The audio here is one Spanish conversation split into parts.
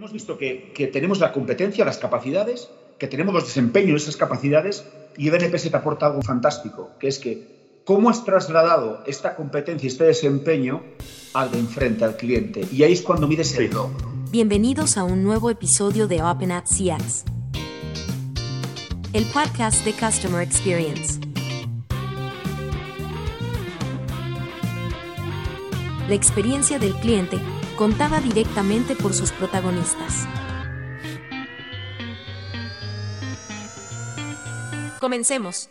Hemos visto que, tenemos la competencia, las capacidades, que tenemos los desempeños de esas capacidades y BNP se te aporta algo fantástico, que es que cómo has trasladado esta competencia, este desempeño al de enfrente, al cliente. Y ahí es cuando mides el logro. Bienvenidos a un nuevo episodio de Open at CX, el podcast de Customer Experience. La experiencia del cliente contada directamente por sus protagonistas. Comencemos.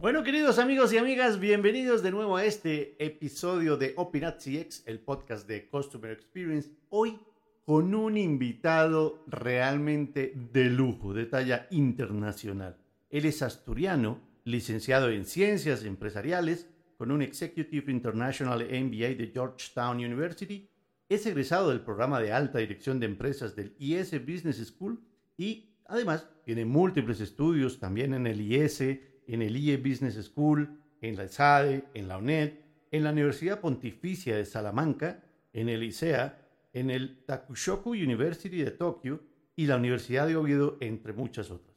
Bueno, queridos amigos y amigas, bienvenidos de nuevo a este episodio de Opinat CX, el podcast de Customer Experience. Hoy con un invitado realmente de lujo, de talla internacional. Él es asturiano, licenciado en Ciencias Empresariales, con un Executive International MBA de Georgetown University. Es egresado del programa de alta dirección de empresas del IS Business School y además tiene múltiples estudios también en el IS, en el IE Business School, en la SADE, en la UNED, en la Universidad Pontificia de Salamanca, en el ICEA, en el Takushoku University de Tokio y la Universidad de Oviedo, entre muchas otras.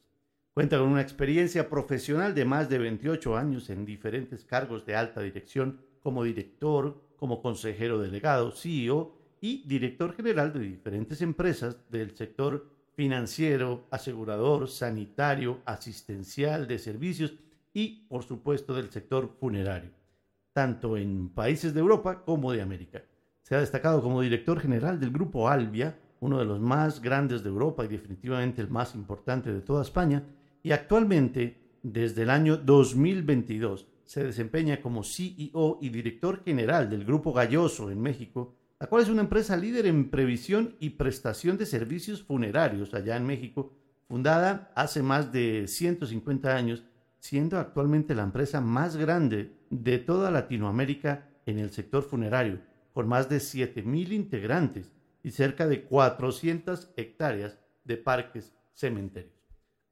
Cuenta con una experiencia profesional de más de 28 años en diferentes cargos de alta dirección como director, como consejero delegado, CEO y director general de diferentes empresas del sector financiero, asegurador, sanitario, asistencial, de servicios y, por supuesto, del sector funerario, tanto en países de Europa como de América. Se ha destacado como director general del Grupo Albia, uno de los más grandes de Europa y definitivamente el más importante de toda España, y actualmente, desde el año 2022, se desempeña como CEO y director general del Grupo Galloso en México, la cual es una empresa líder en previsión y prestación de servicios funerarios allá en México, fundada hace más de 150 años, siendo actualmente la empresa más grande de toda Latinoamérica en el sector funerario, con más de 7.000 integrantes y cerca de 400 hectáreas de parques cementerios.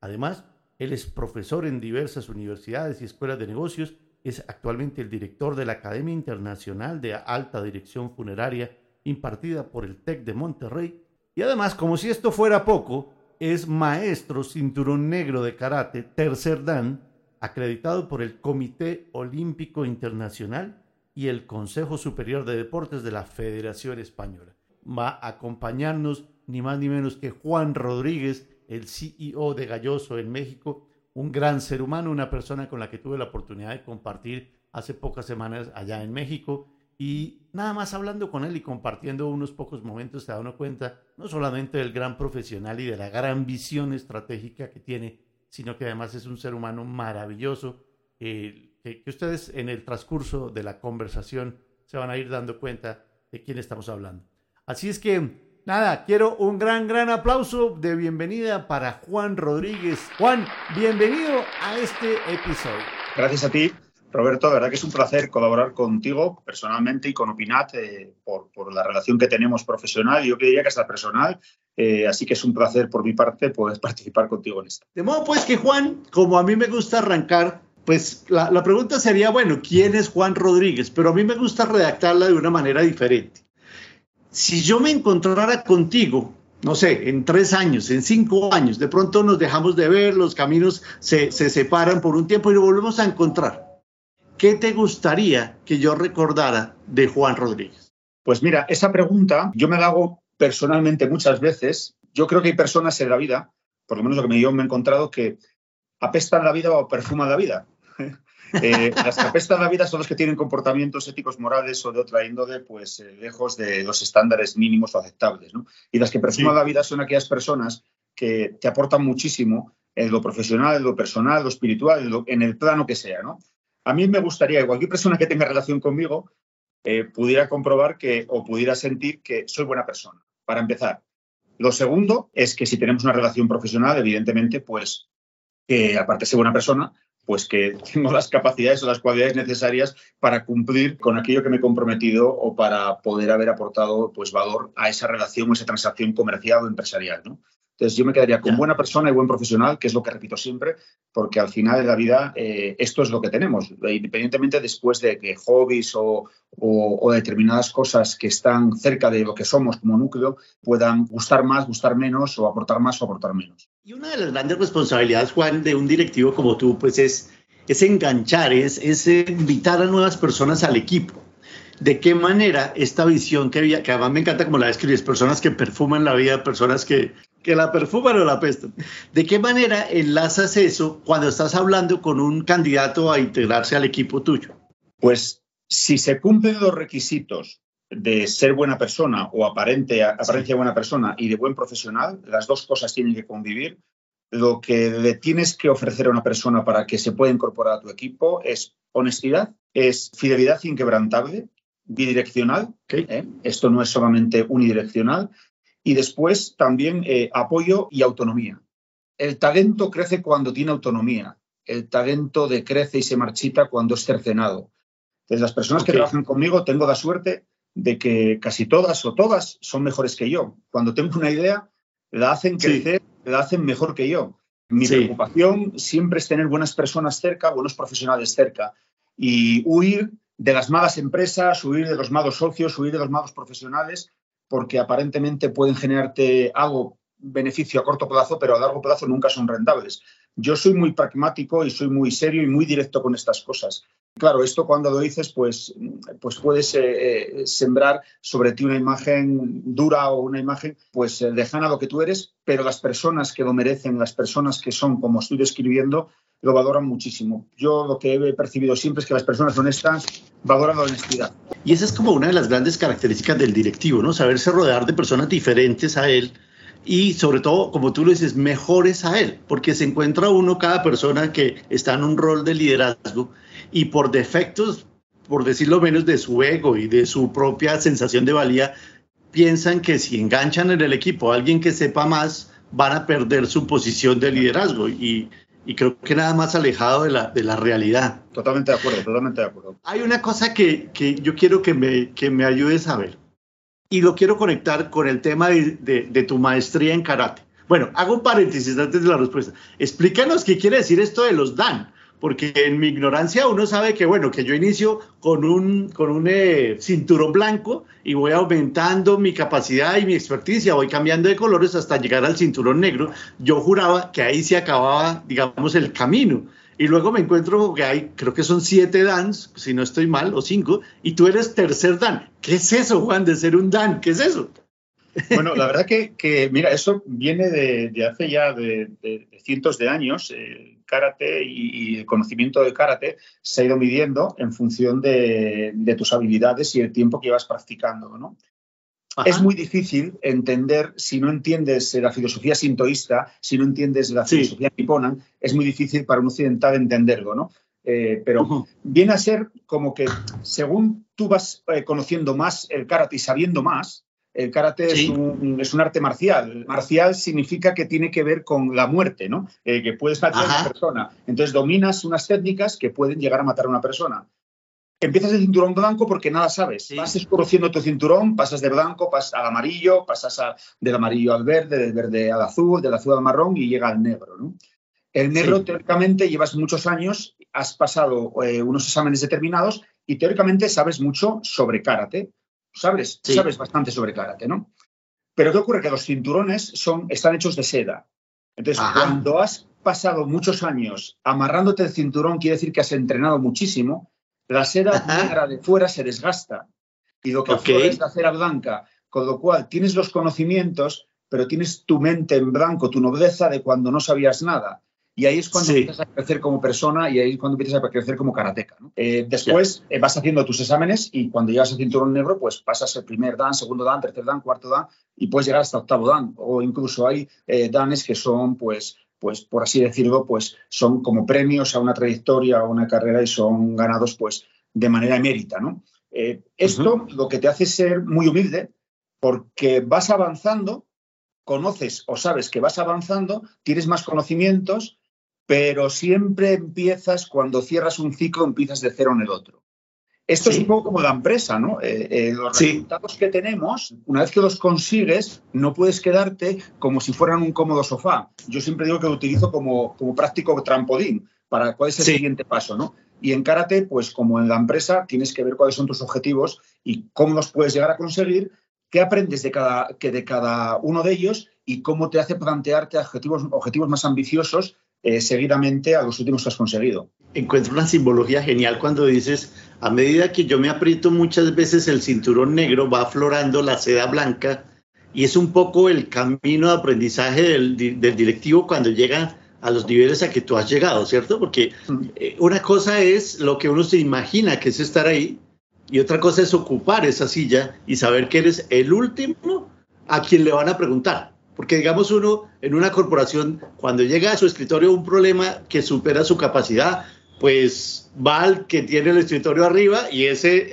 Además, él es profesor en diversas universidades y escuelas de negocios. Es actualmente el director de la Academia Internacional de Alta Dirección Funeraria impartida por el TEC de Monterrey. Y además, como si esto fuera poco, es maestro cinturón negro de karate tercer dan, acreditado por el Comité Olímpico Internacional y el Consejo Superior de Deportes de la Federación Española. Va a acompañarnos ni más ni menos que Juan Rodríguez, el CEO de Galloso en México, un gran ser humano, una persona con la que tuve la oportunidad de compartir hace pocas semanas allá en México. Y nada más hablando con él y compartiendo unos pocos momentos, se da uno cuenta no solamente del gran profesional y de la gran visión estratégica que tiene, sino que además es un ser humano maravilloso, eh, que, que ustedes en el transcurso de la conversación se van a ir dando cuenta de quién estamos hablando. Así es que Nada, quiero un gran, gran aplauso de bienvenida para Juan Rodríguez. Juan, bienvenido a este episodio. Gracias a ti, Roberto. La verdad que es un placer colaborar contigo personalmente y con Opinat eh, por, la relación que tenemos profesional yo diría que hasta personal. Eh, así que es un placer por mi parte poder participar contigo en esto. De modo pues que Juan, como a mí me gusta arrancar, pues la, la pregunta sería, bueno, ¿quién es Juan Rodríguez? Pero a mí me gusta redactarla de una manera diferente si yo me encontrara contigo, no sé, en tres años, en cinco años, de pronto nos dejamos de ver, los caminos se, separan por un tiempo y nos volvemos a encontrar. ¿Qué te gustaría que yo recordara de Juan Rodríguez? Pues mira, esa pregunta yo me la hago personalmente muchas veces. Yo creo que hay personas en la vida, por lo menos lo que yo me he encontrado, que apestan la vida o perfuman la vida. Eh, las que apestan la vida son los que tienen comportamientos éticos, morales o de otra índole, pues eh, lejos de los estándares mínimos o aceptables. Y las que perfuman la vida son aquellas personas que te aportan muchísimo en lo profesional, en lo personal, en lo espiritual, en, el plano que sea. ¿no? A mí me gustaría que cualquier persona que tenga relación conmigo eh, pudiera comprobar que o pudiera sentir que soy buena persona, para empezar. Lo segundo es que si tenemos una relación profesional, evidentemente, pues que aparte de ser buena persona, pues que tengo las capacidades o las cualidades necesarias para cumplir con aquello que me he comprometido o para poder haber aportado pues valor a esa relación o esa transacción comercial o empresarial. ¿no? Entonces yo me quedaría con buena persona y buen profesional, que es lo que repito siempre, porque al final de la vida eh, esto es lo que tenemos, independientemente después de que hobbies o, determinadas cosas que están cerca de lo que somos como núcleo puedan gustar más, gustar menos o aportar más o aportar menos. Y una de las grandes responsabilidades, Juan, de un directivo como tú, pues es, es enganchar, es, es invitar a nuevas personas al equipo. De qué manera esta visión que, había, que además me encanta como la describes, personas que perfuman la vida, personas que, que la perfuman o la pestan. ¿De qué manera enlazas eso cuando estás hablando con un candidato a integrarse al equipo tuyo? Pues si se cumplen los requisitos de ser buena persona o aparente, apariencia buena persona y de buen profesional, las dos cosas tienen que convivir. Lo que le tienes que ofrecer a una persona para que se pueda incorporar a tu equipo es honestidad, es fidelidad inquebrantable, bidireccional. ¿eh? Esto no es solamente unidireccional. Y después también eh, apoyo y autonomía. El talento crece cuando tiene autonomía. El talento decrece y se marchita cuando es cercenado. Entonces, las personas que trabajan conmigo, tengo la suerte de que casi todas o todas son mejores que yo. Cuando tengo una idea, la hacen crecer, la hacen mejor que yo. Mi preocupación siempre es tener buenas personas cerca, buenos profesionales cerca y huir de las malas empresas, huir de los malos socios, huir de los malos profesionales, porque aparentemente pueden generarte algo beneficio a corto plazo, pero a largo plazo nunca son rentables. Yo soy muy pragmático y soy muy serio y muy directo con estas cosas. Claro, esto cuando lo dices, pues, pues puedes eh, eh, sembrar sobre ti una imagen dura o una imagen pues eh, lejana a lo que tú eres, pero las personas que lo merecen, las personas que son como estoy describiendo, lo valoran muchísimo. Yo lo que he percibido siempre es que las personas honestas valoran la honestidad. Y esa es como una de las grandes características del directivo, ¿no? Saberse rodear de personas diferentes a él y sobre todo, como tú lo dices, mejores a él, porque se encuentra uno, cada persona que está en un rol de liderazgo y por defectos, por decirlo menos, de su ego y de su propia sensación de valía, piensan que si enganchan en el equipo a alguien que sepa más, van a perder su posición de liderazgo. Y y creo que nada más alejado de la, de la realidad. Totalmente de acuerdo, totalmente de acuerdo. Hay una cosa que, que yo quiero que me, que me ayudes a ver y lo quiero conectar con el tema de, de, de tu maestría en karate. Bueno, hago un paréntesis antes de la respuesta. Explícanos qué quiere decir esto de los Dan porque en mi ignorancia uno sabe que, bueno, que yo inicio con un, con un eh, cinturón blanco y voy aumentando mi capacidad y mi experticia, voy cambiando de colores hasta llegar al cinturón negro. Yo juraba que ahí se acababa, digamos, el camino. Y luego me encuentro que hay, creo que son siete dans, si no estoy mal, o cinco, y tú eres tercer dan. ¿Qué es eso, Juan, de ser un dan? ¿Qué es eso? Bueno, la verdad que, mira, eso viene de, hace ya de, cientos de años. El karate y, el conocimiento del karate se ha ido midiendo en función de, tus habilidades y el tiempo que llevas practicando, ¿no? Es muy difícil entender, si no entiendes la filosofía sintoísta, si no entiendes la filosofía nipona, es muy difícil para un occidental entenderlo, ¿no? Eh, pero viene a ser como que según tú vas eh, conociendo más el karate y sabiendo más, el karate es, un, arte marcial. Marcial significa que tiene que ver con la muerte, ¿no? Eh, que puedes matar a una persona. Entonces dominas unas técnicas que pueden llegar a matar a una persona. Empiezas el cinturón blanco porque nada sabes. Vas escureciendo tu cinturón, pasas de blanco pasas al amarillo, pasas del amarillo al verde, del verde al azul, del azul al marrón y llega al negro. ¿no? El negro, teóricamente, llevas muchos años, has pasado eh, unos exámenes determinados y teóricamente sabes mucho sobre karate sabes, sabes bastante sobre karate, ¿no? Pero ¿qué ocurre? Que los cinturones son, están hechos de seda. Entonces, cuando has pasado muchos años amarrándote el cinturón, quiere decir que has entrenado muchísimo, la seda negra de fuera se desgasta y lo que okay. es la cera blanca, con lo cual tienes los conocimientos, pero tienes tu mente en blanco, tu nobleza de cuando no sabías nada. Y ahí es cuando empiezas a crecer como persona y ahí es cuando empiezas a crecer como karateca. Eh, después eh, vas haciendo tus exámenes y cuando llegas al cinturón negro, pues pasas el primer dan, segundo dan, tercer dan, cuarto dan y puedes llegar hasta octavo dan. O incluso hay eh, danes que son, pues, pues, por así decirlo, pues son como premios a una trayectoria, a una carrera y son ganados, pues, de manera emérita, ¿no? esto lo que te hace ser muy humilde porque vas avanzando, conoces o sabes que vas avanzando, tienes más conocimientos pero siempre empiezas, cuando cierras un ciclo, empiezas de cero en el otro. Esto es un poco como la empresa, ¿no? Eh, eh, los resultados que tenemos, una vez que los consigues, no puedes quedarte como si fueran un cómodo sofá. Yo siempre digo que lo utilizo como, como práctico trampolín para cuál es el siguiente paso, ¿no? Y en karate, pues como en la empresa, tienes que ver cuáles son tus objetivos y cómo los puedes llegar a conseguir, qué aprendes de cada, que de cada uno de ellos y cómo te hace plantearte objetivos, objetivos más ambiciosos eh, seguidamente a los últimos que has conseguido. Encuentro una simbología genial cuando dices, a medida que yo me aprieto muchas veces el cinturón negro, va aflorando la seda blanca y es un poco el camino de aprendizaje del, del directivo cuando llega a los niveles a que tú has llegado, ¿cierto? Porque eh, una cosa es lo que uno se imagina que es estar ahí y otra cosa es ocupar esa silla y saber que eres el último a quien le van a preguntar. Porque digamos uno en una corporación, cuando llega a su escritorio un problema que supera su capacidad, pues va al que tiene el escritorio arriba y ese,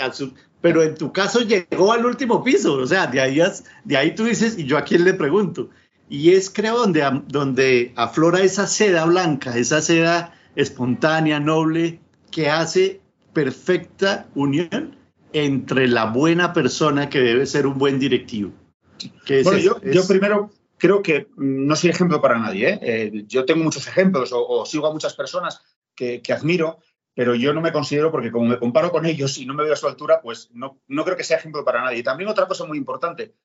pero en tu caso llegó al último piso, o sea, de ahí, de ahí tú dices, ¿y yo a quién le pregunto? Y es creo donde, donde aflora esa seda blanca, esa seda espontánea, noble, que hace perfecta unión entre la buena persona que debe ser un buen directivo. bueno, yo, yo, primero creo que no soy ejemplo para nadie. ¿eh? Eh, yo tengo muchos ejemplos o, sigo a muchas personas que, admiro, pero yo no me considero, porque como me comparo con ellos y no me veo a su altura, pues no, no creo que sea ejemplo para nadie. Y también otra cosa muy importante,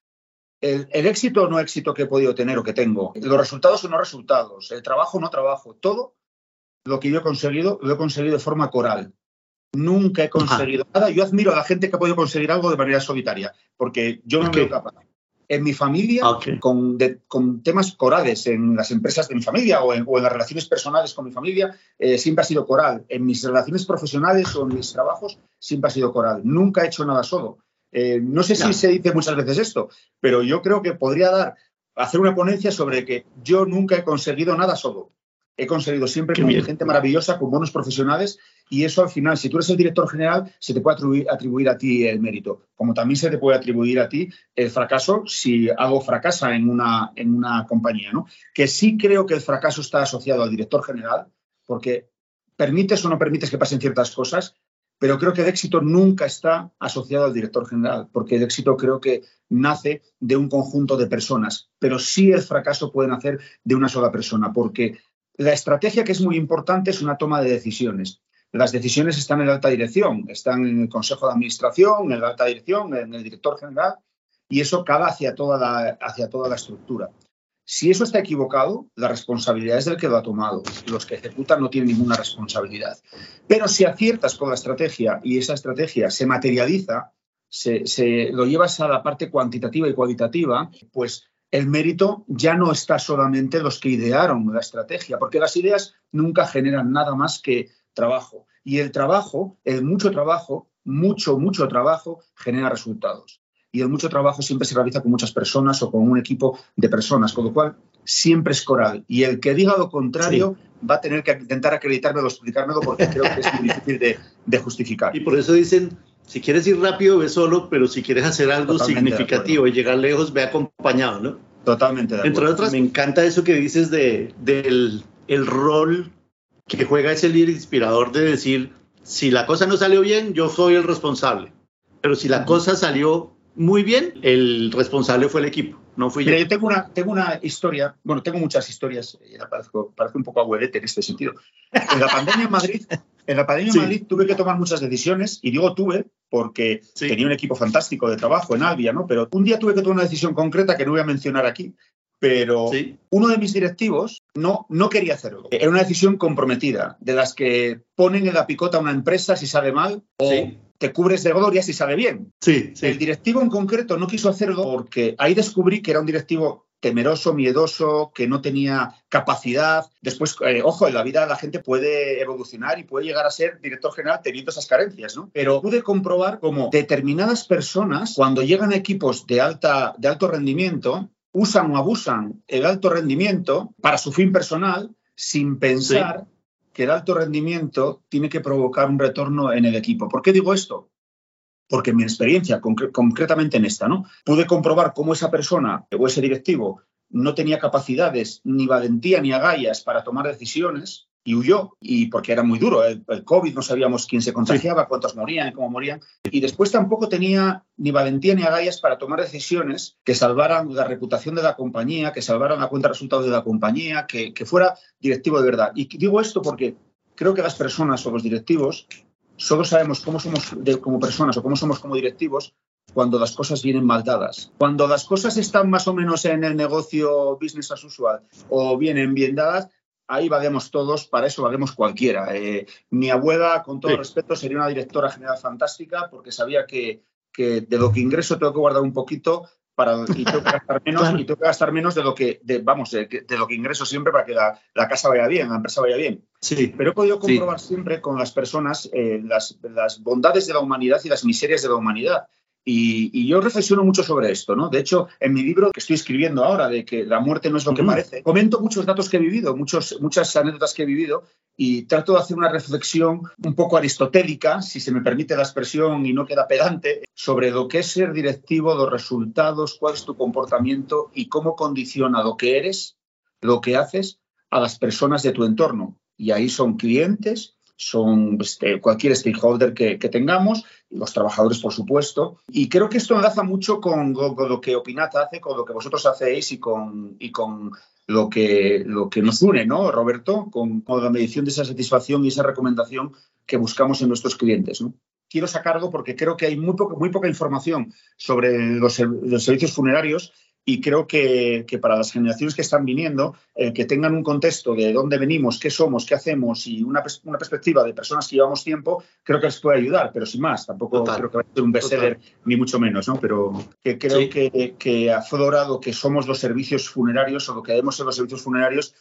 el, el, éxito o no éxito que he podido tener o que tengo, los resultados o no resultados, el trabajo o no trabajo, todo lo que yo he conseguido, lo he conseguido de forma coral. Nunca he conseguido nada. Yo admiro a la gente que ha podido conseguir algo de manera solitaria, porque yo no me veo capaz. En mi familia, con, con, temas corales, en las empresas de mi familia o en, las relaciones personales con mi familia, eh, siempre ha sido coral. En mis relaciones profesionales o en mis trabajos, siempre ha sido coral. Nunca he hecho nada solo. Eh, no sé si se dice muchas veces esto, pero yo creo que podría dar, hacer una ponencia sobre que yo nunca he conseguido nada solo he conseguido siempre con gente maravillosa, con buenos profesionales, y eso al final, si tú eres el director general, se te puede atribuir, a ti el mérito, como también se te puede atribuir a ti el fracaso si algo fracasa en una, en una compañía. ¿no? Que sí creo que el fracaso está asociado al director general, porque permites o no permites que pasen ciertas cosas, pero creo que el éxito nunca está asociado al director general, porque el éxito creo que nace de un conjunto de personas, pero sí el fracaso puede nacer de una sola persona, porque la estrategia que es muy importante es una toma de decisiones. Las decisiones están en la alta dirección, están en el Consejo de Administración, en la alta dirección, en el director general, y eso cabe hacia toda la, hacia toda la estructura. Si eso está equivocado, la responsabilidad es del que lo ha tomado. Los que ejecutan no tienen ninguna responsabilidad. Pero si aciertas con la estrategia y esa estrategia se materializa, se, se lo llevas a la parte cuantitativa y cualitativa, pues el mérito ya no está solamente los que idearon la estrategia, porque las ideas nunca generan nada más que trabajo. Y el trabajo, el mucho trabajo, mucho, mucho trabajo, genera resultados. Y el mucho trabajo siempre se realiza con muchas personas o con un equipo de personas, con lo cual siempre es coral. Y el que diga lo contrario va a tener que intentar acreditármelo, explicármelo, porque creo que es muy difícil de, justificar. Y por eso dicen, si quieres ir rápido, ve solo, pero si quieres hacer algo significativo y llegar lejos, ve acompañado, ¿no? Totalmente de Entre otras, me encanta eso que dices de, del el rol que juega ese líder inspirador de decir, si la cosa no salió bien, yo soy el responsable. Pero si la cosa salió muy bien, el responsable fue el equipo, no fui yo. yo tengo una, tengo una historia, bueno, tengo muchas historias, y parezco, parezco un poco agüedete en este sentido. En la pandemia en Madrid, en la pandemia en Madrid tuve que tomar muchas decisiones, y digo tuve porque tenía un equipo fantástico de trabajo en Albia, ¿no? Pero un día tuve que tomar una decisión concreta que no voy a mencionar aquí, pero uno de mis directivos no, no quería hacerlo. Era una decisión comprometida, de las que ponen en la picota a una empresa si sale mal o te cubres de gloria si sale bien. Sí, El directivo en concreto no quiso hacerlo porque ahí descubrí que era un directivo temeroso, miedoso, que no tenía capacidad. Después, eh, ojo, en la vida la gente puede evolucionar y puede llegar a ser director general teniendo esas carencias, ¿no? Pero pude comprobar cómo determinadas personas, cuando llegan a equipos de, alta, de alto rendimiento, usan o abusan el alto rendimiento para su fin personal sin pensar que el alto rendimiento tiene que provocar un retorno en el equipo. ¿Por qué digo esto? Porque en mi experiencia, concretamente en esta, ¿no? Pude comprobar cómo esa persona o ese directivo no tenía capacidades, ni valentía, ni agallas para tomar decisiones y huyó, y porque era muy duro. El, COVID no sabíamos quién se contagiaba, cuántos morían, cómo morían. Y después tampoco tenía ni valentía ni agallas para tomar decisiones que salvaran la reputación de la compañía, que salvaran la cuenta de resultados de la compañía, que, fuera directivo de verdad. Y digo esto porque creo que las personas o los directivos solo sabemos cómo somos como personas o cómo somos como directivos cuando las cosas vienen mal dadas. Cuando las cosas están más o menos en el negocio business as usual o vienen bien dadas, ahí valemos todos, para eso valemos cualquiera. Eh, mi abuela, con todo respeto, sería una directora general fantástica porque sabía que, de lo que ingreso tengo que guardar un poquito para, y tengo que gastar menos, y tengo que gastar menos de lo que, vamos, de, lo que ingreso siempre para que la, casa vaya bien, la empresa vaya bien. Sí. Pero he podido comprobar siempre con las personas eh, las, las bondades de la humanidad y las miserias de la humanidad. Y, yo reflexiono mucho sobre esto, ¿no? De hecho, en mi libro que estoy escribiendo ahora, de que la muerte no es lo que parece, comento muchos datos que he vivido, muchos, muchas anécdotas que he vivido y trato de hacer una reflexión un poco aristotélica, si se me permite la expresión y no queda pedante, sobre lo que es ser directivo, los resultados, cuál es tu comportamiento y cómo condiciona lo que eres, lo que haces a las personas de tu entorno. Y ahí son clientes, son este, cualquier stakeholder que, tengamos, los trabajadores, por supuesto. Y creo que esto enlaza mucho con, lo que Opinat hace, con lo que vosotros hacéis y con, y con lo, que, lo que nos une, ¿no, Roberto? Con, la medición de esa satisfacción y esa recomendación que buscamos en nuestros clientes. ¿no? Quiero sacarlo porque creo que hay muy, muy poca información sobre los servicios funerarios y creo que, para las generaciones que están viniendo, eh, que tengan un contexto de dónde venimos, qué somos, qué hacemos y una, perspectiva de personas que llevamos tiempo, creo que les puede ayudar, pero sin más, tampoco creo que va a ser un bestseller ni mucho menos, ¿no? Pero que creo que, que aflora lo que somos los servicios funerarios o lo que debemos ser los servicios funerarios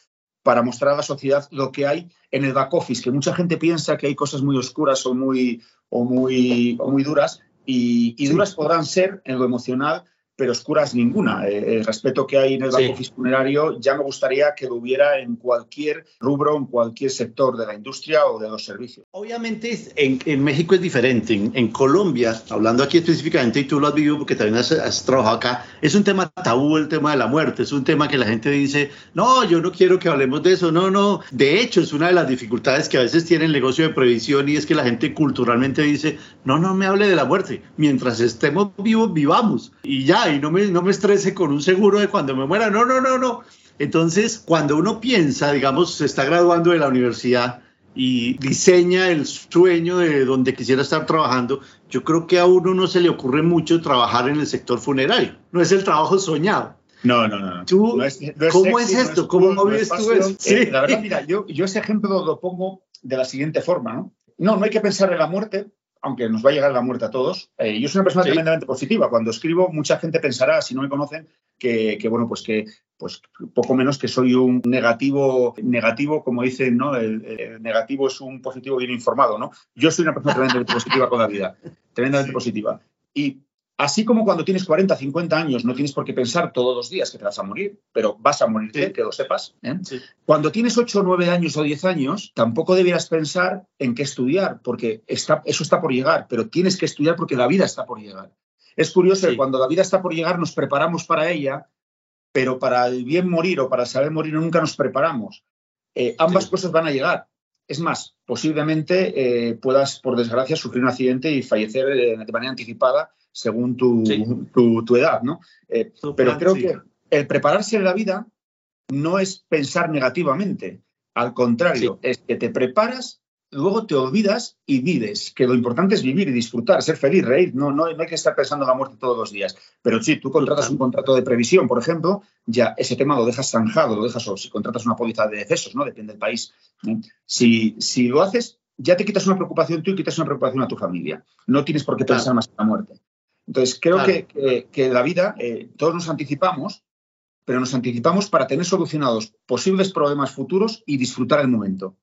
para mostrar a la sociedad lo que hay en el back office, que mucha gente piensa que hay cosas muy oscuras o muy, o muy, o muy duras, y, duras podrán ser en lo emocional, pero oscuras ninguna. Eh, el respeto que hay en el banco funerario ya me gustaría que lo hubiera en cualquier rubro, en cualquier sector de la industria o de los servicios. Obviamente en, México es diferente. En, Colombia, hablando aquí específicamente, y tú lo has vivido porque también has, trabajado acá, es un tema tabú el tema de la muerte. Es un tema que la gente dice, no, yo no quiero que hablemos de eso. No, no. De hecho, es una de las dificultades que a veces tiene el negocio de previsión y es que la gente culturalmente dice, no, no me hable de la muerte. Mientras estemos vivos, vivamos. Y ya, y no me, no me estrese con un seguro de cuando me muera. No, no, no, no. Entonces, cuando uno piensa, digamos, se está graduando de la universidad y diseña el sueño de donde quisiera estar trabajando, yo creo que a uno no se le ocurre mucho trabajar en el sector funerario. No es el trabajo soñado. No, no, no. ¿Cómo es esto? ¿Cómo vives tú eso? Eh, la verdad, mira, yo, yo ese ejemplo lo pongo de la siguiente forma, ¿no? No, no hay que pensar en la muerte, aunque nos va a llegar la muerte a todos. Eh, yo soy una persona tremendamente positiva. Cuando escribo, mucha gente pensará, si no me conocen, que, bueno, pues que pues poco menos que soy un negativo, negativo, como dicen, ¿no? El, negativo es un positivo bien informado, ¿no? Yo soy una persona tremendamente positiva con la vida, tremendamente positiva. Y Así como cuando tienes 40, 50 años no tienes por qué pensar todos los días que te vas a morir, pero vas a morir, que lo sepas. ¿eh? Cuando tienes 8, 9 años o 10 años, tampoco debieras pensar en qué estudiar, porque está, eso está por llegar, pero tienes que estudiar porque la vida está por llegar. Es curioso que cuando la vida está por llegar nos preparamos para ella, pero para el bien morir o para saber morir nunca nos preparamos. Eh, ambas cosas van a llegar. Es más, posiblemente eh, puedas, por desgracia, sufrir un accidente y fallecer de manera anticipada según tu, tu, edad, ¿no? Eh, pero creo que el prepararse en la vida no es pensar negativamente, al contrario, es que te preparas, luego te olvidas y vives, que lo importante es vivir y disfrutar, ser feliz, reír, no, no, hay que estar pensando en la muerte todos los días. Pero si tú contratas un contrato de previsión, por ejemplo, ya ese tema lo dejas zanjado, lo dejas, o si contratas una póliza de decesos, ¿no? Depende del país. Si, si lo haces, ya te quitas una preocupación tú y quitas una preocupación a tu familia. No tienes por qué pensar más en la muerte. Entonces, creo que, que, la vida, eh, todos nos anticipamos, pero nos anticipamos para tener solucionados posibles problemas futuros y disfrutar el momento.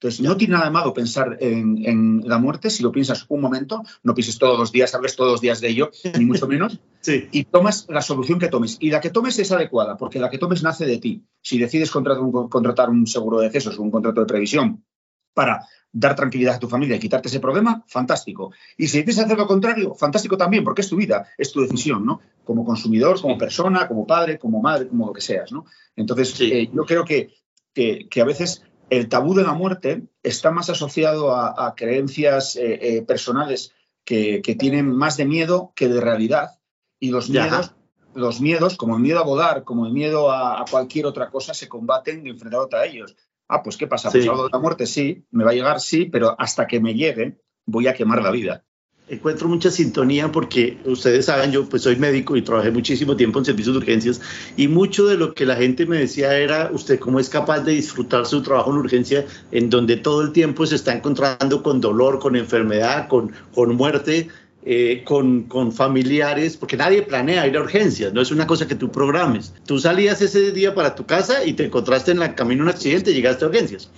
Entonces, no tiene nada de malo pensar en, la muerte si lo piensas un momento, no pienses todos los días, hables todos los días de ello, ni mucho menos, y tomas la solución que tomes. Y la que tomes es adecuada, porque la que tomes nace de ti. Si decides contratar un, contratar un seguro de decesos o un contrato de previsión para dar tranquilidad a tu familia y quitarte ese problema, fantástico. Y si decides hacer lo contrario, fantástico también, porque es tu vida, es tu decisión, ¿no? Como consumidor, como persona, como padre, como madre, como lo que seas, ¿no? Entonces, eh, yo creo que, que, a veces el tabú de la muerte está más asociado a, creencias eh, eh, personales que, tienen más de miedo que de realidad. Y los miedos, los miedos, como el miedo a volar, como el miedo a, cualquier otra cosa, se combaten enfrentados a ellos. Ah, pues ¿qué pasa? Pues algo de la muerte, sí, me va a llegar, sí, pero hasta que me llegue voy a quemar la vida. Encuentro mucha sintonía porque ustedes saben, yo pues soy médico y trabajé muchísimo tiempo en servicios de urgencias y mucho de lo que la gente me decía era, usted cómo es capaz de disfrutar su trabajo en urgencia en donde todo el tiempo se está encontrando con dolor, con enfermedad, con, con muerte, eh, con, familiares, porque nadie planea ir a urgencias, no es una cosa que tú programes. Tú salías ese día para tu casa y te encontraste en el camino un accidente y llegaste a urgencias.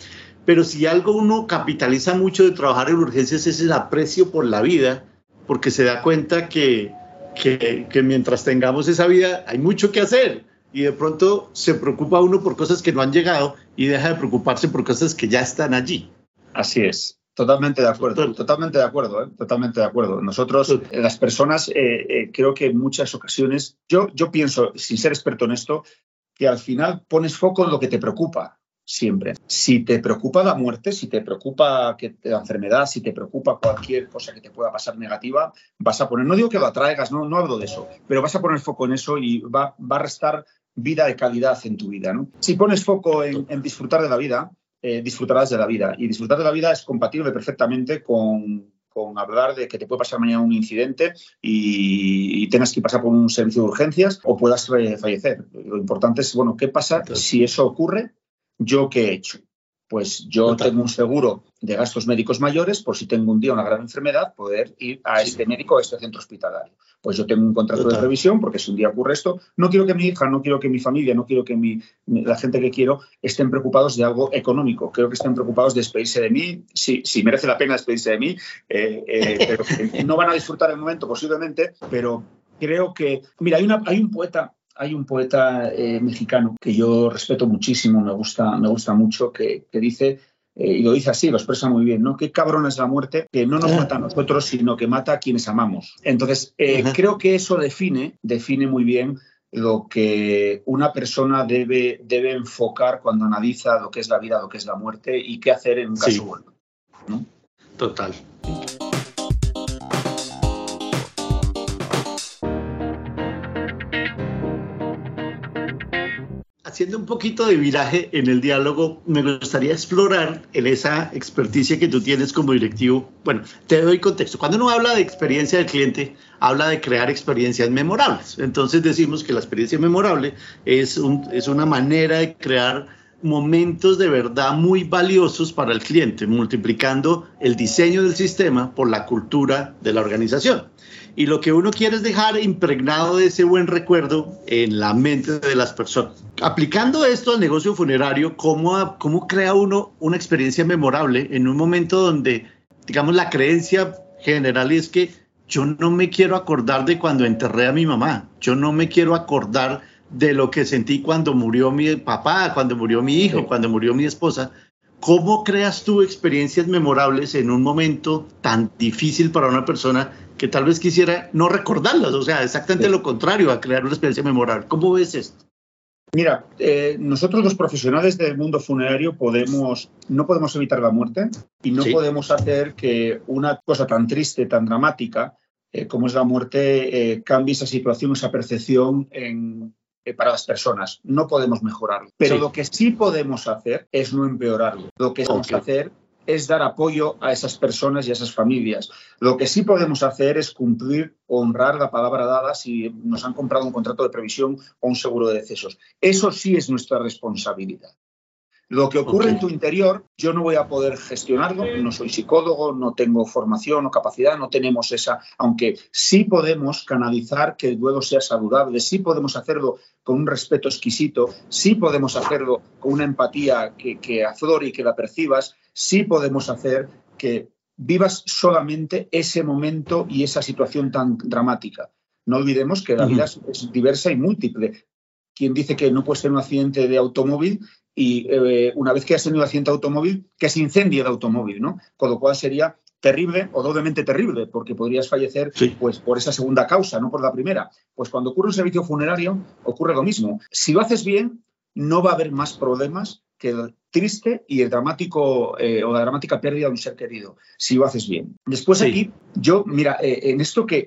Pero si algo uno capitaliza mucho de trabajar en urgencias es el aprecio por la vida, porque se da cuenta que, que, mientras tengamos esa vida hay mucho que hacer y de pronto se preocupa uno por cosas que no han llegado y deja de preocuparse por cosas que ya están allí. Así es. Totalmente de acuerdo, totalmente de acuerdo, ¿eh? totalmente de acuerdo. Nosotros, las personas, eh, eh, creo que en muchas ocasiones, yo, yo pienso, sin ser experto en esto, que al final pones foco en lo que te preocupa siempre. Si te preocupa la muerte, si te preocupa que, la enfermedad, si te preocupa cualquier cosa que te pueda pasar negativa, vas a poner, no digo que lo atraigas, no, no hablo de eso, pero vas a poner foco en eso y va, va a restar vida de calidad en tu vida. ¿no? Si pones foco en, disfrutar de la vida, eh, disfrutarás de la vida. Y disfrutar de la vida es compatible perfectamente con, con hablar de que te puede pasar mañana un incidente y, tengas que pasar por un servicio de urgencias o puedas fallecer. Lo importante es, bueno, ¿qué pasa si eso ocurre ¿Yo qué he hecho? Pues yo tengo un seguro de gastos médicos mayores por si tengo un día una gran enfermedad, poder ir a este médico, a este centro hospitalario. Pues yo tengo un contrato de revisión porque si un día ocurre esto, no quiero que mi hija, no quiero que mi familia, no quiero que mi, la gente que quiero estén preocupados de algo económico. Creo que estén preocupados de despedirse de mí, sí, sí merece la pena despedirse de mí, eh, eh, pero no van a disfrutar el momento posiblemente, pero creo que, mira, hay, una, hay un poeta hay un poeta eh, mexicano que yo respeto muchísimo, me gusta, me gusta mucho, que, dice, eh, y lo dice así, lo expresa muy bien, ¿no? Qué cabrón es la muerte, que no nos mata a nosotros, sino que mata a quienes amamos. Entonces, eh, creo que eso define, define muy bien lo que una persona debe, debe enfocar cuando analiza lo que es la vida, lo que es la muerte y qué hacer en un caso bueno. Total. Haciendo un poquito de viraje en el diálogo, me gustaría explorar en esa experticia que tú tienes como directivo. Bueno, te doy contexto. Cuando uno habla de experiencia del cliente, habla de crear experiencias memorables. Entonces decimos que la experiencia memorable es, es una manera de crear momentos de verdad muy valiosos para el cliente, multiplicando el diseño del sistema por la cultura de la organización y lo que uno quiere es dejar impregnado de ese buen recuerdo en la mente de las personas. Aplicando esto al negocio funerario, ¿cómo, cómo crea uno una experiencia memorable en un momento donde, digamos, la creencia general es que yo no me quiero acordar de cuando enterré a mi mamá, yo no me quiero acordar de lo que sentí cuando murió mi papá, cuando murió mi hijo, cuando murió mi esposa. ¿Cómo creas tú experiencias memorables en un momento tan difícil para una persona que tal vez quisiera no recordarlas, o sea, exactamente lo contrario a crear una experiencia memorable. ¿Cómo ves esto? Mira, eh, nosotros los profesionales del mundo funerario podemos, no podemos evitar la muerte y no podemos hacer que una cosa tan triste, tan dramática eh, como es la muerte, eh, cambie esa situación, esa percepción en, para las personas. No podemos mejorarlo. Pero lo que sí podemos hacer es no empeorarlo. Lo que podemos hacer es dar apoyo a esas personas y a esas familias. Lo que sí podemos hacer es cumplir, honrar la palabra dada si nos han comprado un contrato de previsión o un seguro de decesos. Eso sí es nuestra responsabilidad. Lo que ocurre en tu interior, yo no voy a poder gestionarlo, no soy psicólogo, no tengo formación o capacidad, no tenemos esa, aunque sí podemos canalizar que el duelo sea saludable, sí podemos hacerlo con un respeto exquisito, sí podemos hacerlo con una empatía que, que aflore y que la percibas, sí podemos hacer que vivas solamente ese momento y esa situación tan dramática. No olvidemos que la vida es diversa y múltiple. Quien dice que no puede ser un accidente de automóvil y eh, una vez que has tenido accidente de automóvil, que se incendie el automóvil, ¿no? Con lo cual sería terrible o doblemente terrible, porque podrías fallecer pues, por esa segunda causa, no por la primera. Pues cuando ocurre un servicio funerario, ocurre lo mismo. Si lo haces bien, no va a haber más problemas que el triste y el dramático eh, o la dramática pérdida de un ser querido, si lo haces bien. Después aquí, yo, mira, eh, en esto que,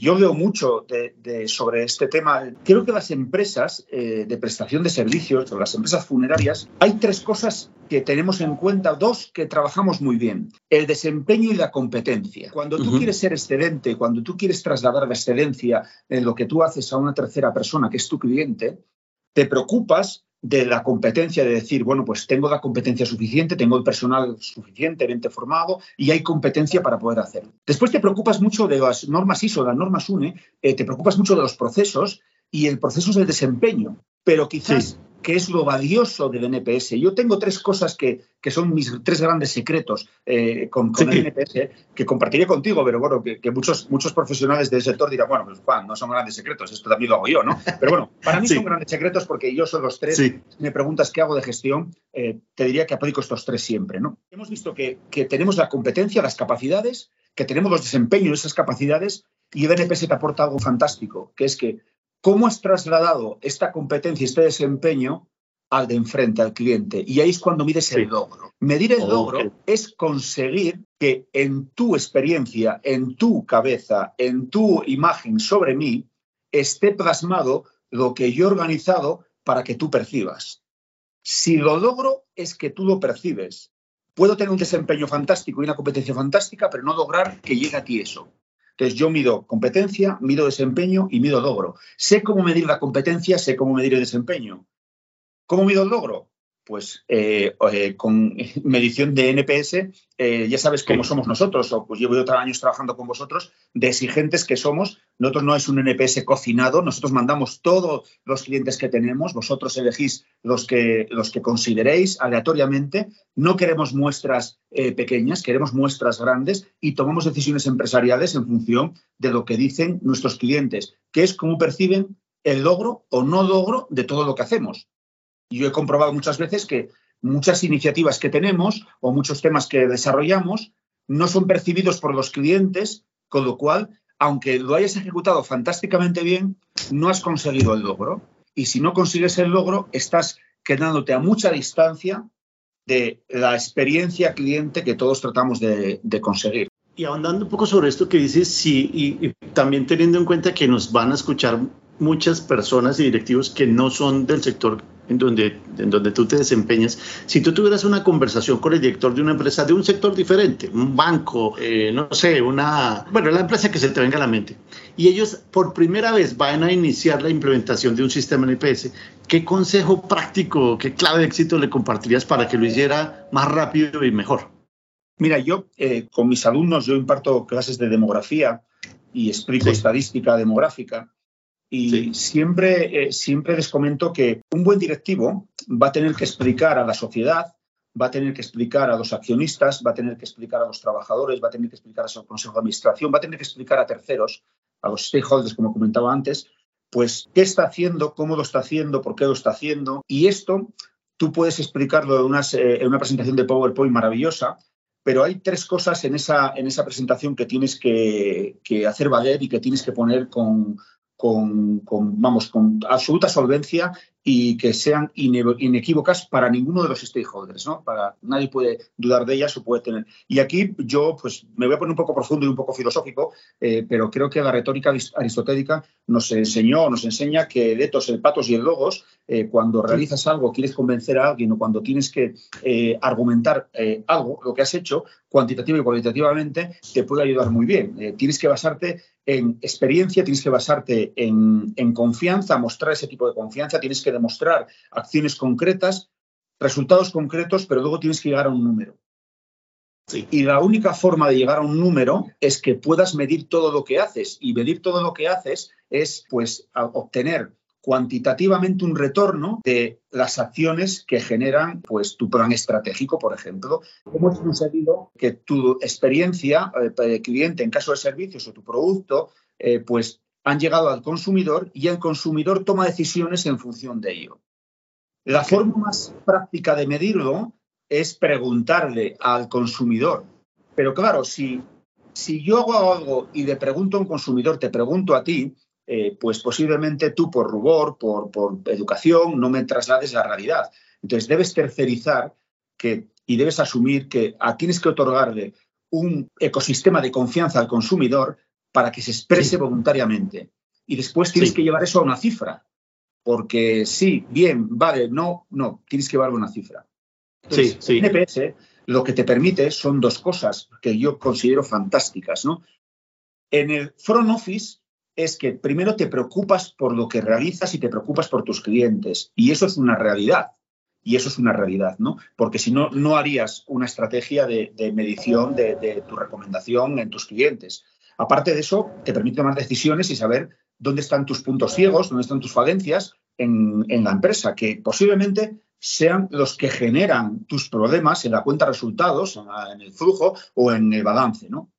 yo veo mucho de, sobre este tema, creo que las empresas eh, de prestación de servicios o las empresas funerarias, hay tres cosas que tenemos en cuenta, dos que trabajamos muy bien, el desempeño y la competencia. Cuando tú quieres ser excedente, cuando tú quieres trasladar la excedencia en lo que tú haces a una tercera persona, que es tu cliente, te preocupas de la competencia, de decir, bueno, pues tengo la competencia suficiente, tengo el personal suficientemente formado y hay competencia para poder hacerlo. Después te preocupas mucho de las normas ISO, las normas UNE, eh, te preocupas mucho de los procesos y el proceso es el desempeño, pero quizás que es lo valioso del NPS. Yo tengo tres cosas que, que son mis tres grandes secretos eh, con, el NPS que compartiré contigo, pero bueno, que, muchos, muchos profesionales del sector dirán, bueno, pues Juan, no son grandes secretos, esto también lo hago yo, ¿no? Pero bueno, para mí son grandes secretos porque yo son los tres. Si me preguntas qué hago de gestión, eh, te diría que aplico estos tres siempre, ¿no? Hemos visto que, que tenemos la competencia, las capacidades, que tenemos los desempeños de esas capacidades y el NPS te aporta algo fantástico, que es que ¿Cómo has trasladado esta competencia, este desempeño al de enfrente, al cliente? Y ahí es cuando mides el logro. Medir el logro es conseguir que en tu experiencia, en tu cabeza, en tu imagen sobre mí, esté plasmado lo que yo he organizado para que tú percibas. Si lo logro es que tú lo percibes. Puedo tener un desempeño fantástico y una competencia fantástica, pero no lograr que llegue a ti eso. Entonces yo mido competencia, mido desempeño y mido logro. Sé cómo medir la competencia, sé cómo medir el desempeño. ¿Cómo mido el logro? Pues eh, eh, con medición de NPS, eh, ya sabes cómo somos nosotros, o pues llevo otros años trabajando con vosotros, de exigentes que somos. Nosotros no es un NPS cocinado, nosotros mandamos todos los clientes que tenemos, vosotros elegís los que, los que consideréis aleatoriamente. No queremos muestras pequeñas, queremos muestras grandes y tomamos decisiones empresariales en función de lo que dicen nuestros clientes, que es cómo perciben el logro o no logro de todo lo que hacemos yo he comprobado muchas veces que muchas iniciativas que tenemos o muchos temas que desarrollamos no son percibidos por los clientes, con lo cual, aunque lo hayas ejecutado fantásticamente bien, no has conseguido el logro. Y si no consigues el logro, estás quedándote a mucha distancia de la experiencia cliente que todos tratamos de, conseguir. Y ahondando un poco sobre esto que dices, sí, y, también teniendo en cuenta que nos van a escuchar muchas personas y directivos que no son del sector en donde, en donde tú te desempeñas, si tú tuvieras una conversación con el director de una empresa de un sector diferente, un banco, eh, no sé, una, bueno, la empresa que se te venga a la mente, y ellos por primera vez van a iniciar la implementación de un sistema NPS, ¿qué consejo práctico, qué clave de éxito le compartirías para que lo hiciera más rápido y mejor? Mira, yo eh, con mis alumnos, yo imparto clases de demografía y explico estadística demográfica. Y siempre, eh, siempre les comento que un buen directivo va a tener que explicar a la sociedad, va a tener que explicar a los accionistas, va a tener que explicar a los trabajadores, va a tener que explicar a su consejo de administración, va a tener que explicar a terceros, a los stakeholders, como comentaba antes, pues qué está haciendo, cómo lo está haciendo, por qué lo está haciendo. Y esto tú puedes explicarlo en una, eh, en una presentación de PowerPoint maravillosa, pero hay tres cosas en esa, en esa presentación que tienes que, que, hacer valer y que tienes que poner con, con, vamos, con absoluta solvencia y que sean inequívocas para ninguno de los stakeholders, ¿no? Para nadie puede dudar de ellas o puede tener. Y aquí yo, pues, me voy a poner un poco profundo y un poco filosófico, eh, pero creo que la retórica aristotélica nos enseñó, nos enseña que el etos, el patos y el logos, eh, cuando realizas algo, quieres convencer a alguien o cuando tienes que eh, argumentar algo, lo que has hecho, cuantitativa y cualitativamente, te puede ayudar muy bien. tienes que basarte en experiencia, tienes que basarte en, confianza, mostrar ese tipo de confianza, tienes que demostrar acciones concretas, resultados concretos, pero luego tienes que llegar a un número. Y la única forma de llegar a un número es que puedas medir todo lo que haces. Y medir todo lo que haces es pues obtener cuantitativamente un retorno de las acciones que generan pues, tu plan estratégico, por ejemplo. Hemos conseguido que tu experiencia eh, de cliente en caso de servicios o tu producto, eh, pues han llegado al consumidor y el consumidor toma decisiones en función de ello. La forma más práctica de medirlo es preguntarle al consumidor. Pero claro, si, si yo hago algo y le pregunto a un consumidor, te pregunto a ti, eh, pues posiblemente tú por rubor, por, educación, no me traslades la realidad. Entonces debes tercerizar que, y debes asumir que a, tienes que otorgarle un ecosistema de confianza al consumidor para que se exprese voluntariamente. Y después tienes que llevar eso a una cifra. Porque sí, bien, vale, no, no, tienes que llevarlo a una cifra. sí, sí. NPS lo que te permite son dos cosas que yo considero fantásticas. ¿no? En el front office es que primero te preocupas por lo que realizas y te preocupas por tus clientes. Y eso es una realidad. Y eso es una realidad, ¿no? Porque si no, no harías una estrategia de, medición de, tu recomendación en tus clientes. Aparte de eso, te permite tomar decisiones y saber dónde están tus puntos ciegos, dónde están tus falencias en, la empresa, que posiblemente sean los que generan tus problemas en la cuenta de resultados, en el flujo o en el balance, ¿no?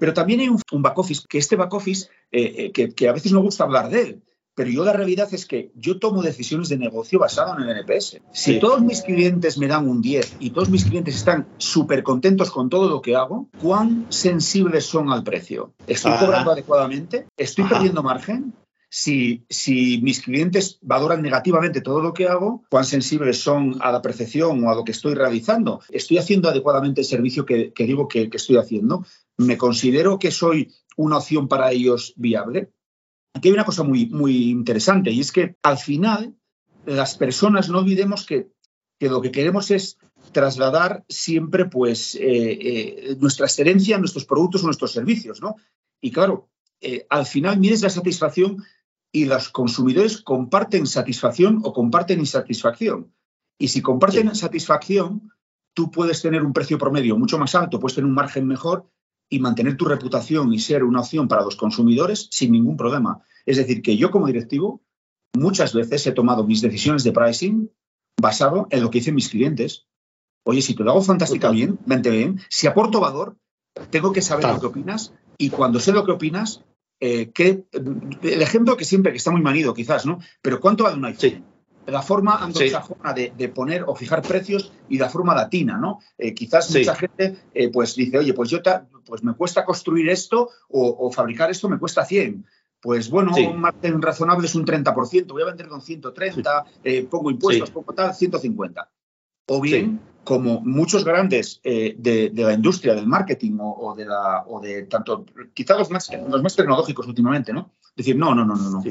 Pero también hay un, back office, que este back office, eh, eh, que, a veces no gusta hablar de él, pero yo la realidad es que yo tomo decisiones de negocio basado en el NPS. Si todos mis clientes me dan un 10 y todos mis clientes están súper contentos con todo lo que hago, ¿cuán sensibles son al precio? ¿Estoy cobrando adecuadamente? ¿Estoy perdiendo margen? Si, si, mis clientes valoran negativamente todo lo que hago, cuán sensibles son a la percepción o a lo que estoy realizando. ¿Estoy haciendo adecuadamente el servicio que, digo que, estoy haciendo? ¿Me considero que soy una opción para ellos viable? Aquí hay una cosa muy, muy interesante y es que al final las personas no olvidemos que, lo que queremos es trasladar siempre pues, eh, eh, nuestra excelencia, nuestros productos o nuestros servicios. ¿no? Y claro, eh, al final mides la satisfacción y los consumidores comparten satisfacción o comparten insatisfacción. Y si comparten satisfacción, tú puedes tener un precio promedio mucho más alto, puedes tener un margen mejor y mantener tu reputación y ser una opción para los consumidores sin ningún problema. Es decir, que yo como directivo muchas veces he tomado mis decisiones de pricing basado en lo que dicen mis clientes. Oye, si te lo hago fantásticamente bien, si aporto valor, tengo que saber lo que opinas y cuando sé lo que opinas, eh, el ejemplo que siempre, que está muy manido quizás, ¿no? Pero ¿cuánto vale un iPhone? La forma anglosajona de, poner o fijar precios y la forma latina, ¿no? Eh, quizás mucha gente eh, pues dice, oye, pues yo pues me cuesta construir esto o, fabricar esto me cuesta 100 pues bueno, un margen razonable es un 30%, voy a vender con 130, pongo impuestos, pongo tal, 150. O bien, como muchos grandes eh, de, la industria del marketing o, de la o de tanto quizás los más los más tecnológicos últimamente no decir no no no no no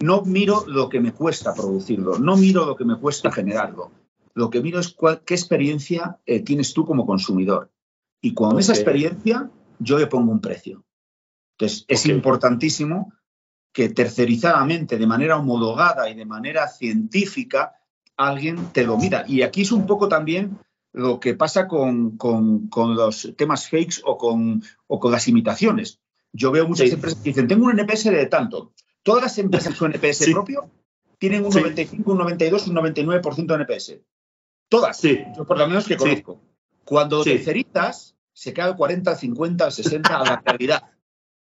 no miro lo que me cuesta producirlo no miro lo que me cuesta generarlo. Lo que miro es qué experiencia eh, tienes tú como consumidor. Y con esa experiencia yo le pongo un precio. Entonces es importantísimo que tercerizadamente de manera homologada y de manera científica alguien te lo mida. Y aquí es un poco también lo que pasa con, los temas fakes o con, o con las imitaciones. Yo veo muchas empresas que dicen, tengo un NPS de tanto. Todas las empresas con NPS propio tienen un 95, un 92, un 99% de NPS. Todas. Yo por lo menos que conozco. Cuando tercerizas, se cae el 40, 50, 60 a la realidad.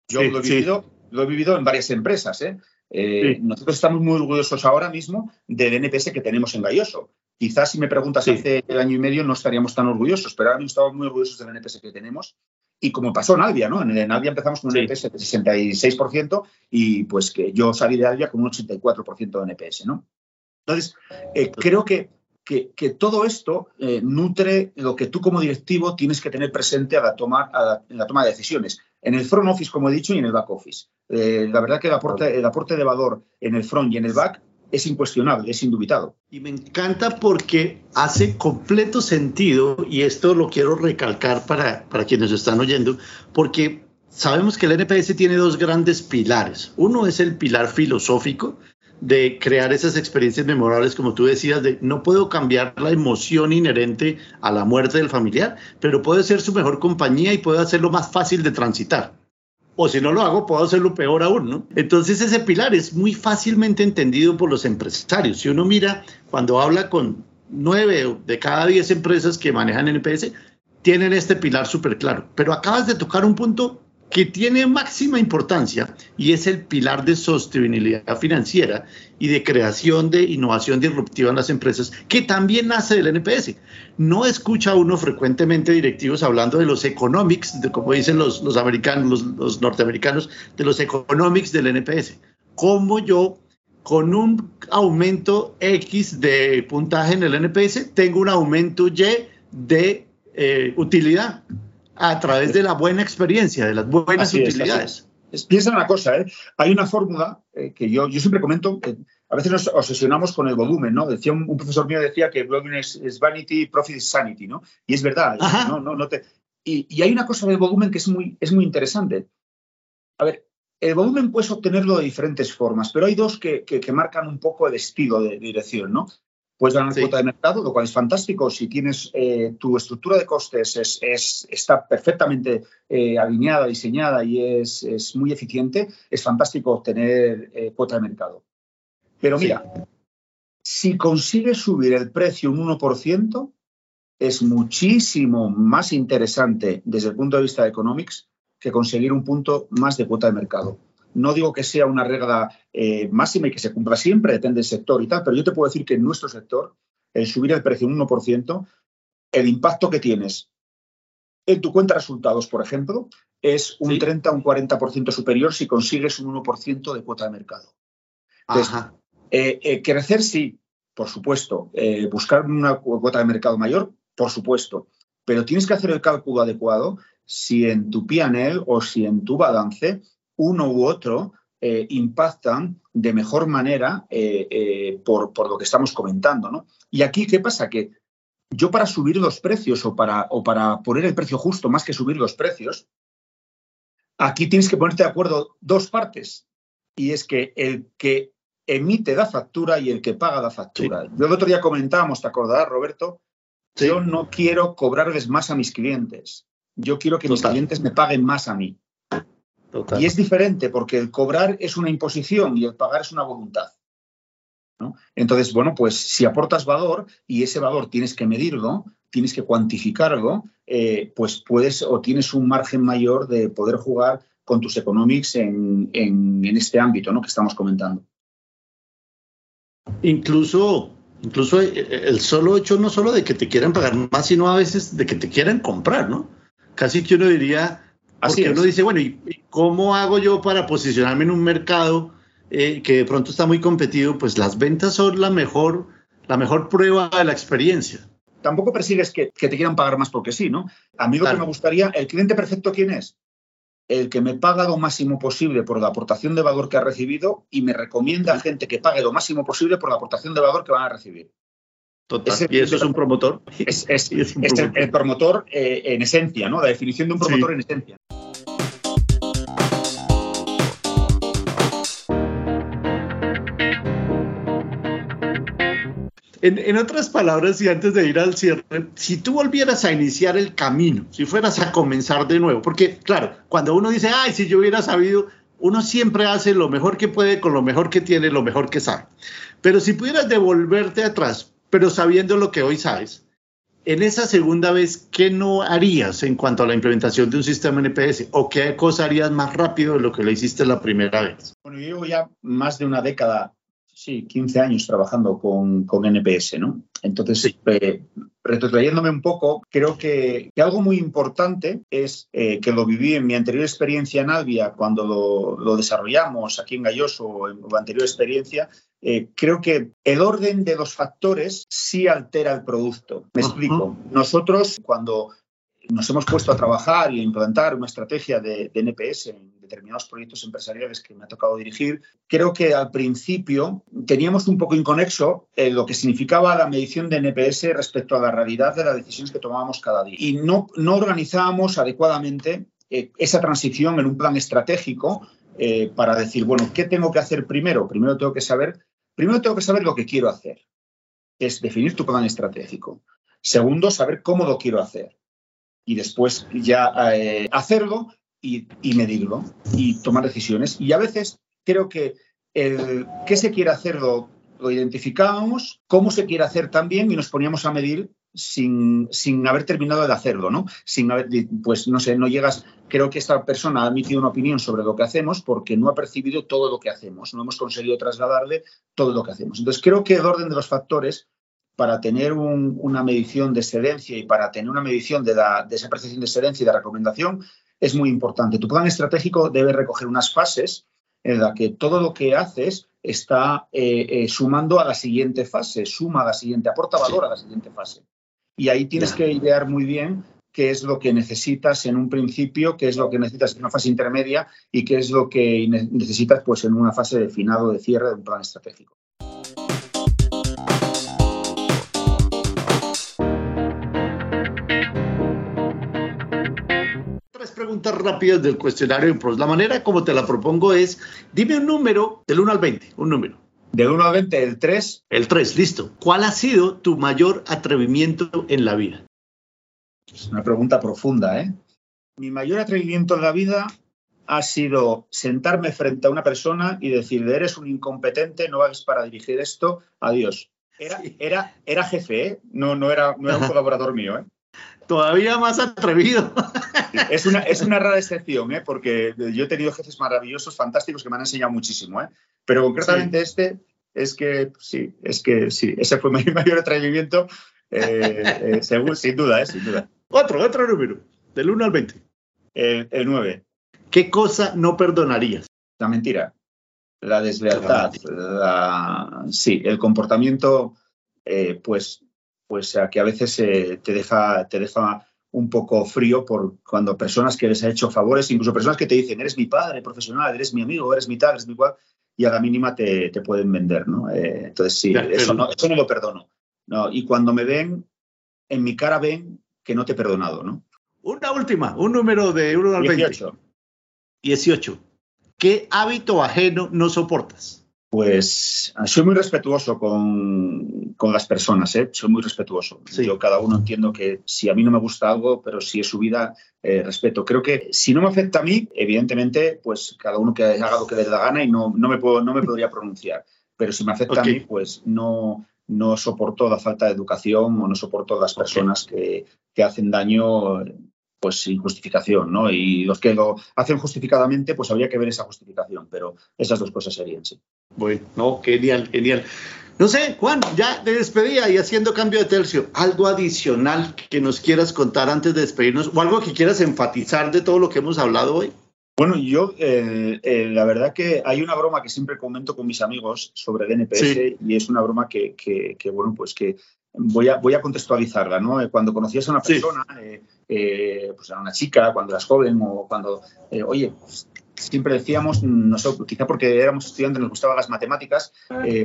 Yo lo he, vivido, lo he vivido en varias empresas. ¿eh? Eh, nosotros estamos muy orgullosos ahora mismo del NPS que tenemos en Galloso. Quizás si me preguntas hace año y medio no estaríamos tan orgullosos, pero ahora mismo estamos muy orgullosos del NPS que tenemos. Y como pasó en Albia, ¿no? En, Albia empezamos con un NPS de 66% y pues que yo salí de Albia con un 84% de NPS, ¿no? Entonces, eh, creo que, que, todo esto eh, nutre lo que tú como directivo tienes que tener presente a la toma, en la toma de decisiones. En el front office, como he dicho, y en el back office. Eh, la verdad que el aporte, el aporte de valor en el front y en el back es incuestionable, es indubitado. Y me encanta porque hace completo sentido, y esto lo quiero recalcar para, para quienes están oyendo, porque sabemos que el NPS tiene dos grandes pilares. Uno es el pilar filosófico de crear esas experiencias memorables, como tú decías, de no puedo cambiar la emoción inherente a la muerte del familiar, pero puedo ser su mejor compañía y puedo hacerlo más fácil de transitar o si no lo hago, puedo hacerlo peor aún, ¿no? Entonces ese pilar es muy fácilmente entendido por los empresarios. Si uno mira, cuando habla con nueve de cada diez empresas que manejan NPS, tienen este pilar súper claro. Pero acabas de tocar un punto que tiene máxima importancia y es el pilar de sostenibilidad financiera y de creación de innovación disruptiva en las empresas, que también nace del NPS. No escucha uno frecuentemente directivos hablando de los economics, como dicen los, los norteamericanos, de los economics del NPS. Cómo yo con un aumento X de puntaje en el NPS, tengo un aumento Y de eh, utilidad a través de la buena experiencia, de las buenas utilidades. piensa una cosa, ¿eh? hay una fórmula eh, que yo, yo siempre comento, a veces nos obsesionamos con el volumen, ¿no? Decía un, profesor mío decía que volumen es, vanity, profit is sanity, ¿no? Y es verdad, no, no, no te, y, y, hay una cosa del volumen que es muy, es muy interesante. A ver, el volumen puedes obtenerlo de diferentes formas, pero hay dos que, que, marcan un poco el estilo de, dirección, ¿no? Puedes ganar cuota de mercado, lo cual es fantástico. Si tienes eh, tu estructura de costes es, es está perfectamente eh, alineada, diseñada y es, es, muy eficiente, es fantástico obtener eh, cuota de mercado. Pero mira, si consigues subir el precio un 1%, es muchísimo más interesante desde el punto de vista de economics que conseguir un punto más de cuota de mercado. No digo que sea una regla eh, máxima y que se cumpla siempre, depende del sector y tal, pero yo te puedo decir que en nuestro sector, el subir el precio un 1%, el impacto que tienes en tu cuenta de resultados, por ejemplo, es un 30 o un 40% superior si consigues un 1% de cuota de mercado. Eh, eh, crecer sí, por supuesto. buscar una cuota de mercado mayor, por supuesto. Pero tienes que hacer el cálculo adecuado si en tu PNL o si en tu balance uno u otro eh, impactan de mejor manera eh, eh, por, lo que estamos comentando. ¿no? Y aquí, ¿qué pasa? Que yo para subir los precios o para, o para poner el precio justo más que subir los precios, aquí tienes que ponerte de acuerdo dos partes. Y es que el que emite la factura y el que paga la factura. Yo el otro día comentábamos, te acordarás, Roberto, yo no quiero cobrarles más a mis clientes. Yo quiero que mis clientes me paguen más a mí. Y es diferente porque el cobrar es una imposición y el pagar es una voluntad. Entonces, bueno, pues si aportas valor y ese valor tienes que medirlo, tienes que cuantificarlo, eh, pues puedes o tienes un margen mayor de poder jugar con tus economics en, en, este ámbito ¿no? que estamos comentando. Incluso, incluso el solo hecho no solo de que te quieran pagar más, sino a veces de que te quieran comprar, ¿no? casi que uno diría, Así uno dice, bueno, ¿y cómo hago yo para posicionarme en un mercado eh, que de pronto está muy competido? Pues las ventas son la mejor, la mejor prueba de la experiencia. Tampoco persigues que, te quieran pagar más porque sí, ¿no? A mí lo que me gustaría, ¿el cliente perfecto quién es? El que me paga lo máximo posible por la aportación de valor que ha recibido y me recomienda a gente que pague lo máximo posible por la aportación de valor que van a recibir y eso es un promotor. Es, El, promotor eh, en esencia, ¿no? La definición de un promotor en esencia. En, otras palabras, y antes de ir al cierre, si tú volvieras a iniciar el camino, si fueras a comenzar de nuevo, porque claro, cuando uno dice, ay, si yo hubiera sabido, uno siempre hace lo mejor que puede con lo mejor que tiene, lo mejor que sabe. Pero si pudieras devolverte atrás, pero sabiendo lo que hoy sabes, en esa segunda vez, ¿qué no harías en cuanto a la implementación de un sistema NPS? ¿O qué cosa harías más rápido de lo que lo hiciste la primera vez? Bueno, yo llevo ya más de una década, sí, 15 años trabajando con, con NPS, ¿no? Entonces, sí. Eh, retrotrayéndome un poco, creo que, algo muy importante es eh, que lo viví en mi anterior experiencia en Albia, cuando lo, lo desarrollamos aquí en Galloso, en la anterior experiencia, eh, creo que el orden de los factores sí altera el producto. Me explico. Nosotros, cuando nos hemos puesto a trabajar y a implantar una estrategia de, NPS en determinados proyectos empresariales que me ha tocado dirigir, creo que al principio teníamos un poco inconexo lo que significaba la medición de NPS respecto a la realidad de las decisiones que tomábamos cada día. Y no, no organizábamos adecuadamente eh, esa transición en un plan estratégico eh, para decir, bueno, ¿qué tengo que hacer primero? Primero tengo que saber Primero tengo que saber lo que quiero hacer, es definir tu plan estratégico. Segundo, saber cómo lo quiero hacer. Y después ya eh, hacerlo y, medirlo y tomar decisiones. Y a veces creo que el qué se quiere hacer lo, identificábamos, cómo se quiere hacer también y nos poníamos a medir sin, sin, haber terminado de hacerlo, ¿no? Sin haber, pues no sé, no llegas, creo que esta persona ha emitido una opinión sobre lo que hacemos porque no ha percibido todo lo que hacemos, no hemos conseguido trasladarle todo lo que hacemos. Entonces, creo que el orden de los factores para tener una medición de excelencia y para tener una medición de, la, de esa percepción de excelencia y de recomendación es muy importante. Tu plan estratégico debe recoger unas fases en la que todo lo que haces está eh, eh, sumando a la siguiente fase, suma a la siguiente, aporta valor a la siguiente fase. Y ahí tienes que idear muy bien qué es lo que necesitas en un principio, qué es lo que necesitas en una fase intermedia y qué es lo que necesitas pues, en una fase de finado, de cierre de un plan estratégico. Preguntas rápidas del cuestionario La manera como te la propongo es, dime un número del 1 al 20, un número. Del 1 al 20, el 3. El 3, listo. ¿Cuál ha sido tu mayor atrevimiento en la vida? Es una pregunta profunda, ¿eh? Mi mayor atrevimiento en la vida ha sido sentarme frente a una persona y decirle, eres un incompetente, no vales para dirigir esto, adiós. Era, era, era jefe, ¿eh? no, no, era, no era un colaborador mío. ¿eh? Todavía más atrevido. Es una, es una rara excepción, ¿eh? porque yo he tenido jefes maravillosos, fantásticos, que me han enseñado muchísimo. ¿eh? Pero concretamente este es que sí, es que sí, ese fue mi mayor atrevimiento, eh, eh, según, sin duda, ¿eh? sin duda. Otro, otro número, del 1 al 20. El, el 9. ¿Qué cosa no perdonarías? La mentira, la deslealtad, la, sí, el comportamiento, eh, pues, pues que a veces eh, te, deja, te deja un poco frío por cuando personas que les ha hecho favores, incluso personas que te dicen, eres mi padre profesional, eres mi amigo, eres mi tal, eres mi cual, y a la mínima te, pueden vender, ¿no? Eh, entonces sí, eso, no, eso no lo perdono. No, y cuando me ven, en mi cara ven que no te he perdonado, ¿no? Una última, un número de 1 al 18. 18. ¿Qué hábito ajeno no soportas? Pues soy muy respetuoso con, las personas, ¿eh? soy muy respetuoso. Yo cada uno entiendo que si a mí no me gusta algo, pero si es su vida, eh, respeto. Creo que si no me afecta a mí, evidentemente, pues cada uno que haga lo que le dé la gana y no, no, me, puedo, no me podría pronunciar. Pero si me afecta a mí, pues no, no soporto la falta de educación o no soporto las personas que, que hacen daño pues sin justificación, ¿no? Y los que lo hacen justificadamente, pues habría que ver esa justificación, pero esas dos cosas serían, sí. Bueno, no, genial, genial. No sé, Juan, ya te despedía y haciendo cambio de tercio, algo adicional que nos quieras contar antes de despedirnos o algo que quieras enfatizar de todo lo que hemos hablado hoy. Bueno, yo eh, eh, la verdad que hay una broma que siempre comento con mis amigos sobre el NPS y es una broma que, que, que, bueno, pues que voy a, voy a contextualizarla, ¿no? Eh, cuando conocías a una persona, eh, eh, pues a una chica, cuando eras joven o cuando, oye, pues, siempre decíamos, nosotros, quizá porque éramos estudiantes, nos gustaban las matemáticas,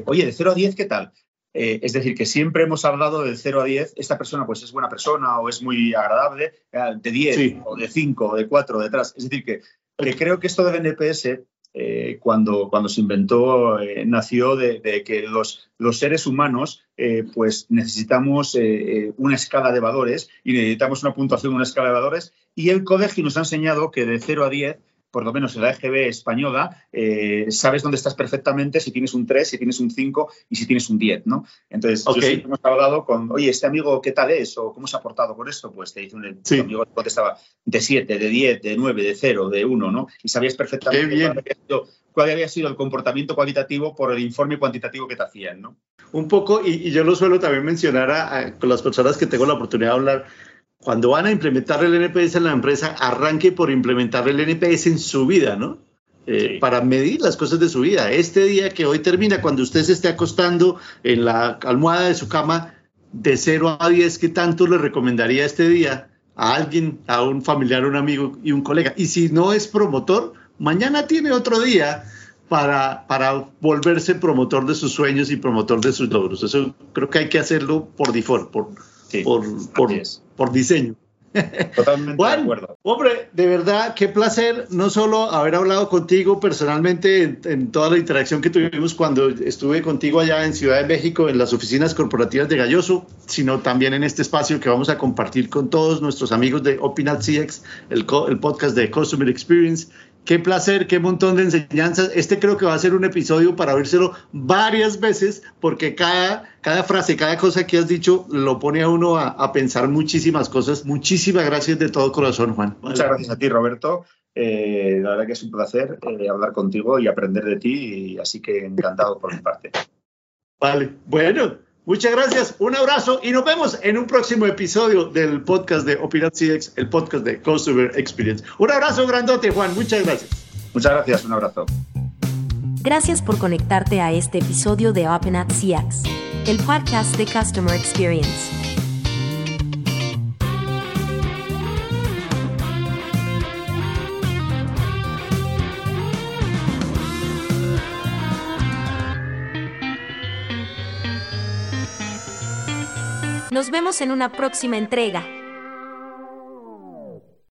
oye, de 0 a 10, ¿qué tal? es decir, que siempre hemos hablado del 0 a 10, esta persona pues es buena persona o es muy agradable, de 10 o de 5 o de 4 detrás. Es decir, que, que creo que esto del NPS eh, cuando, cuando se inventó, eh, nació de, que los, los, seres humanos eh, pues necesitamos una escala de valores y necesitamos una puntuación, una escala de valores. Y el colegio nos ha enseñado que de 0 a 10 por lo menos en la EGB española, eh, sabes dónde estás perfectamente si tienes un 3, si tienes un 5 y si tienes un 10, ¿no? Entonces, yo siempre hemos hablado con, oye, ¿este amigo qué tal es? ¿O cómo se ha portado con esto? Pues te dice un amigo que contestaba de 7, de 10, de 9, de 0, de 1, ¿no? Y sabías perfectamente cuál había, sido, cuál había, sido, el comportamiento cualitativo por el informe cuantitativo que te hacían, ¿no? Un poco, y, yo lo suelo también mencionar con las personas que tengo la oportunidad de hablar, cuando van a implementar el NPS en la empresa, arranque por implementar el NPS en su vida, ¿no? Eh, para medir las cosas de su vida. Este día que hoy termina, cuando usted se esté acostando en la almohada de su cama, de 0 a 10, ¿qué tanto le recomendaría este día a alguien, a un familiar, un amigo y un colega? Y si no es promotor, mañana tiene otro día para, para volverse promotor de sus sueños y promotor de sus logros. Eso creo que hay que hacerlo por default, por, por, por, diseño. Totalmente de acuerdo. Hombre, de verdad, qué placer no solo haber hablado contigo personalmente en, toda la interacción que tuvimos cuando estuve contigo allá en Ciudad de México, en las oficinas corporativas de Galloso, sino también en este espacio que vamos a compartir con todos nuestros amigos de Opinat CX, el, el podcast de Customer Experience Qué placer, qué montón de enseñanzas. Este creo que va a ser un episodio para oírselo varias veces porque cada, cada frase, cada cosa que has dicho lo pone a uno a, pensar muchísimas cosas. Muchísimas gracias de todo corazón, Juan. Muchas gracias a ti, Roberto. Eh, la verdad que es un placer eh, hablar contigo y aprender de ti, y así que encantado por mi parte. Vale, bueno, Muchas gracias, un abrazo y nos vemos en un próximo episodio del podcast de Opinat CX, el podcast de Customer Experience. Un abrazo grandote, Juan, muchas gracias. Muchas gracias, un abrazo. Gracias por conectarte a este episodio de Open at CX, el podcast de Customer Experience. Nos vemos en una próxima entrega.